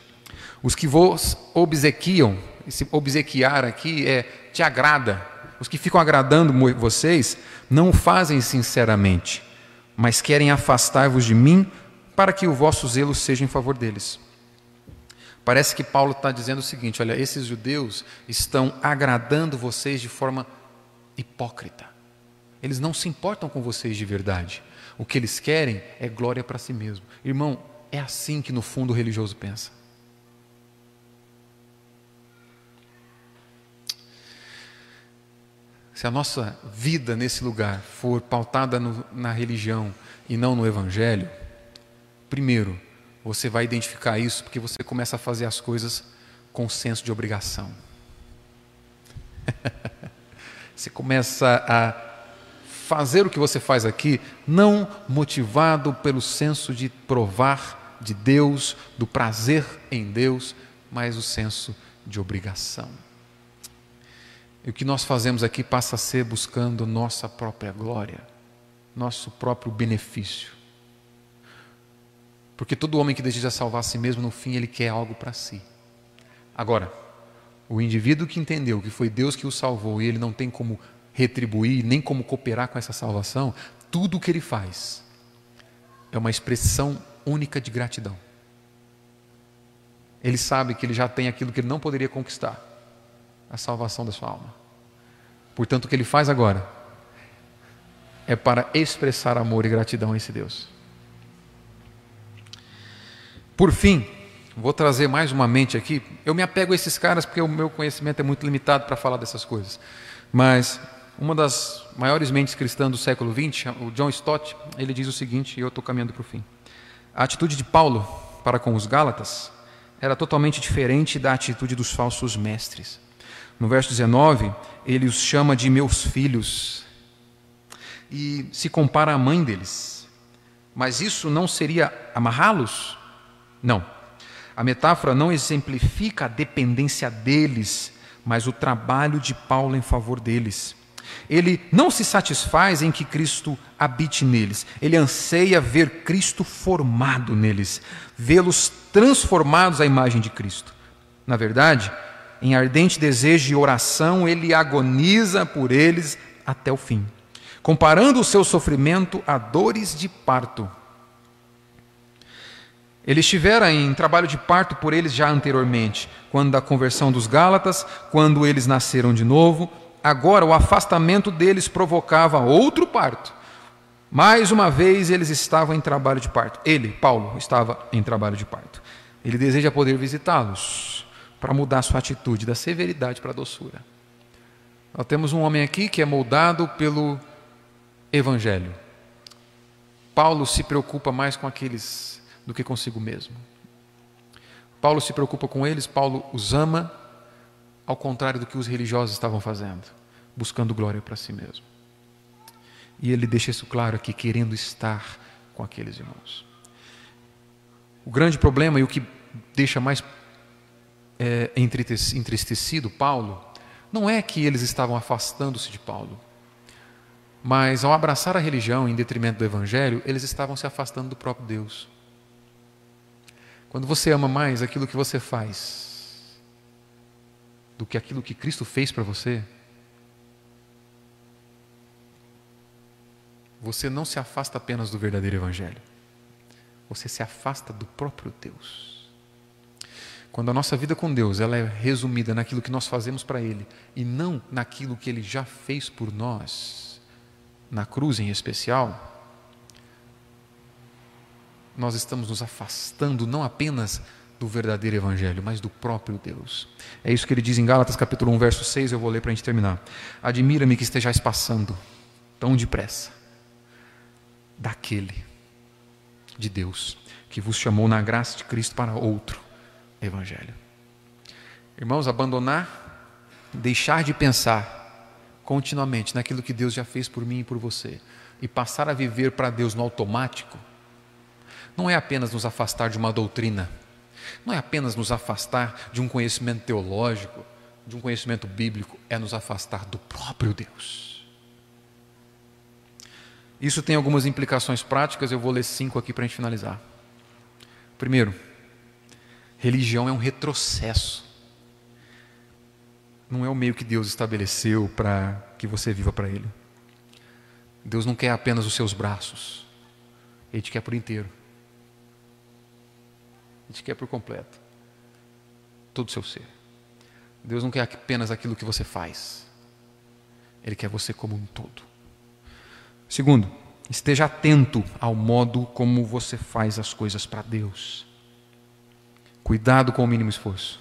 Os que vos obsequiam, esse obsequiar aqui é te agrada. Os que ficam agradando vocês não o fazem sinceramente, mas querem afastar-vos de mim para que o vosso zelo seja em favor deles. Parece que Paulo está dizendo o seguinte: olha, esses judeus estão agradando vocês de forma hipócrita. Eles não se importam com vocês de verdade. O que eles querem é glória para si mesmo. Irmão, é assim que no fundo o religioso pensa. se a nossa vida nesse lugar for pautada no, na religião e não no Evangelho, primeiro, você vai identificar isso porque você começa a fazer as coisas com senso de obrigação. você começa a fazer o que você faz aqui, não motivado pelo senso de provar de Deus, do prazer em Deus, mas o senso de obrigação. E o que nós fazemos aqui passa a ser buscando nossa própria glória, nosso próprio benefício. Porque todo homem que deseja salvar a si mesmo, no fim, ele quer algo para si. Agora, o indivíduo que entendeu que foi Deus que o salvou e ele não tem como retribuir, nem como cooperar com essa salvação, tudo o que ele faz é uma expressão única de gratidão. Ele sabe que ele já tem aquilo que ele não poderia conquistar a salvação da sua alma. Portanto, o que ele faz agora é para expressar amor e gratidão a esse Deus. Por fim, vou trazer mais uma mente aqui. Eu me apego a esses caras porque o meu conhecimento é muito limitado para falar dessas coisas. Mas uma das maiores mentes cristãs do século XX, o John Stott, ele diz o seguinte, e eu estou caminhando para o fim. A atitude de Paulo para com os Gálatas era totalmente diferente da atitude dos falsos mestres. No verso 19, ele os chama de meus filhos e se compara à mãe deles. Mas isso não seria amarrá-los? Não. A metáfora não exemplifica a dependência deles, mas o trabalho de Paulo em favor deles. Ele não se satisfaz em que Cristo habite neles, ele anseia ver Cristo formado neles, vê-los transformados à imagem de Cristo. Na verdade, em ardente desejo de oração, ele agoniza por eles até o fim, comparando o seu sofrimento a dores de parto. Ele estivera em trabalho de parto por eles já anteriormente, quando da conversão dos Gálatas, quando eles nasceram de novo. Agora, o afastamento deles provocava outro parto. Mais uma vez, eles estavam em trabalho de parto. Ele, Paulo, estava em trabalho de parto. Ele deseja poder visitá-los para mudar sua atitude da severidade para a doçura. Nós temos um homem aqui que é moldado pelo Evangelho. Paulo se preocupa mais com aqueles do que consigo mesmo. Paulo se preocupa com eles, Paulo os ama, ao contrário do que os religiosos estavam fazendo, buscando glória para si mesmo. E ele deixa isso claro aqui, querendo estar com aqueles irmãos. O grande problema e o que deixa mais é, entristecido Paulo não é que eles estavam afastando-se de Paulo, mas ao abraçar a religião em detrimento do evangelho, eles estavam se afastando do próprio Deus. Quando você ama mais aquilo que você faz do que aquilo que Cristo fez para você, você não se afasta apenas do verdadeiro Evangelho, você se afasta do próprio Deus. Quando a nossa vida com Deus ela é resumida naquilo que nós fazemos para Ele e não naquilo que Ele já fez por nós, na cruz em especial, nós estamos nos afastando não apenas do verdadeiro Evangelho, mas do próprio Deus. É isso que ele diz em Gálatas capítulo 1, verso 6, eu vou ler para a gente terminar. Admira-me que estejais passando tão depressa daquele de Deus que vos chamou na graça de Cristo para outro evangelho. Irmãos, abandonar, deixar de pensar continuamente naquilo que Deus já fez por mim e por você e passar a viver para Deus no automático, não é apenas nos afastar de uma doutrina, não é apenas nos afastar de um conhecimento teológico, de um conhecimento bíblico, é nos afastar do próprio Deus. Isso tem algumas implicações práticas, eu vou ler cinco aqui para a gente finalizar. Primeiro, religião é um retrocesso. Não é o meio que Deus estabeleceu para que você viva para Ele. Deus não quer apenas os seus braços, Ele te quer por inteiro. Ele te quer por completo. Todo o seu ser. Deus não quer apenas aquilo que você faz, Ele quer você como um todo. Segundo, esteja atento ao modo como você faz as coisas para Deus. Cuidado com o mínimo esforço.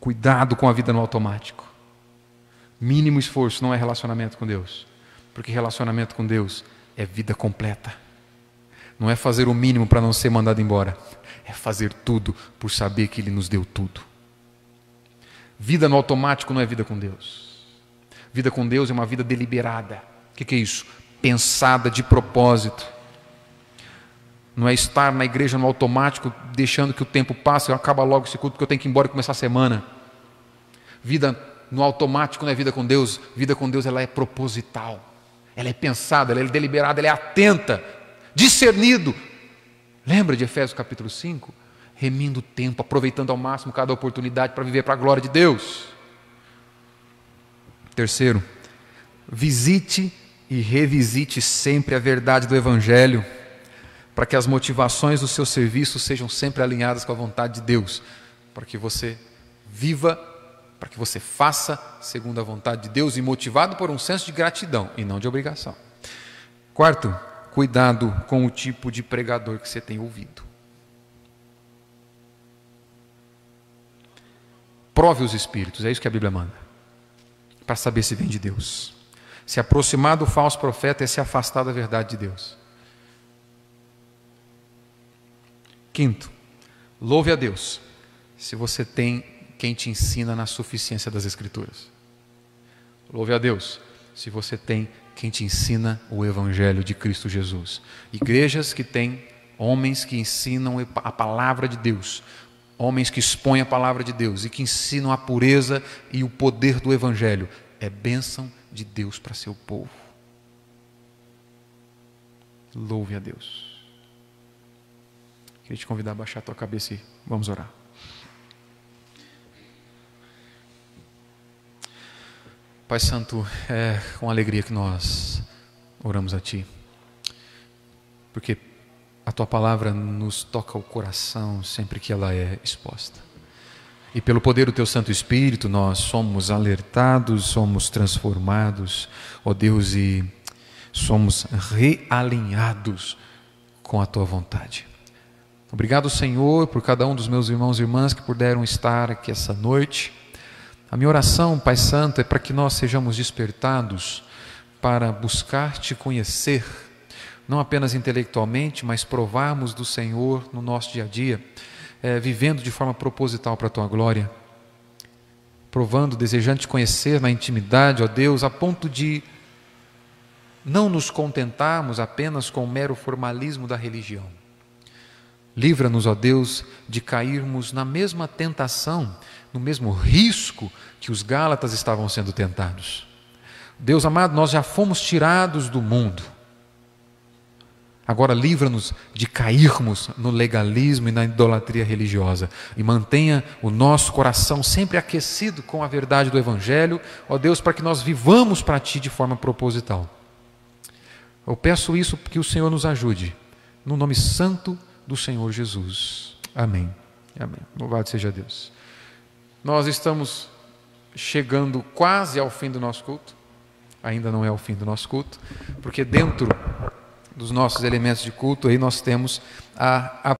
Cuidado com a vida no automático. Mínimo esforço não é relacionamento com Deus, porque relacionamento com Deus é vida completa. Não é fazer o mínimo para não ser mandado embora, é fazer tudo por saber que Ele nos deu tudo. Vida no automático não é vida com Deus. Vida com Deus é uma vida deliberada o que, é isso? Pensada de propósito. Não é estar na igreja no automático, deixando que o tempo passe, e acaba logo esse culto, porque eu tenho que ir embora e começar a semana. Vida no automático não é vida com Deus. Vida com Deus ela é proposital. Ela é pensada, ela é deliberada, ela é atenta, discernido. Lembra de Efésios capítulo 5? Remindo o tempo, aproveitando ao máximo cada oportunidade para viver para a glória de Deus. Terceiro, visite e revisite sempre a verdade do Evangelho, para que as motivações do seu serviço sejam sempre alinhadas com a vontade de Deus, para que você viva, para que você faça segundo a vontade de Deus e motivado por um senso de gratidão e não de obrigação. Quarto, cuidado com o tipo de pregador que você tem ouvido. Prove os espíritos, é isso que a Bíblia manda, para saber se vem de Deus. Se aproximar do falso profeta é se afastar da verdade de Deus. Quinto, louve a Deus se você tem quem te ensina na suficiência das Escrituras. Louve a Deus se você tem quem te ensina o Evangelho de Cristo Jesus. Igrejas que têm homens que ensinam a palavra de Deus, homens que expõem a palavra de Deus e que ensinam a pureza e o poder do Evangelho. É bênção de Deus para seu povo. Louve a Deus. Queria te convidar a baixar a tua cabeça e vamos orar. Pai Santo, é com alegria que nós oramos a Ti, porque a Tua palavra nos toca o coração sempre que ela é exposta. E pelo poder do Teu Santo Espírito, nós somos alertados, somos transformados, ó Deus, e somos realinhados com a Tua vontade. Obrigado, Senhor, por cada um dos meus irmãos e irmãs que puderam estar aqui essa noite. A minha oração, Pai Santo, é para que nós sejamos despertados para buscar Te conhecer, não apenas intelectualmente, mas provarmos do Senhor no nosso dia a dia é, vivendo de forma proposital para a tua glória, provando, desejando te conhecer na intimidade, ó Deus, a ponto de não nos contentarmos apenas com o mero formalismo da religião. Livra-nos, ó Deus, de cairmos na mesma tentação, no mesmo risco que os Gálatas estavam sendo tentados. Deus amado, nós já fomos tirados do mundo. Agora livra-nos de cairmos no legalismo e na idolatria religiosa e mantenha o nosso coração sempre aquecido com a verdade do Evangelho, ó Deus, para que nós vivamos para Ti de forma proposital. Eu peço isso que o Senhor nos ajude, no nome santo do Senhor Jesus. Amém. Amém. Louvado seja Deus. Nós estamos chegando quase ao fim do nosso culto. Ainda não é o fim do nosso culto, porque dentro dos nossos elementos de culto aí nós temos a,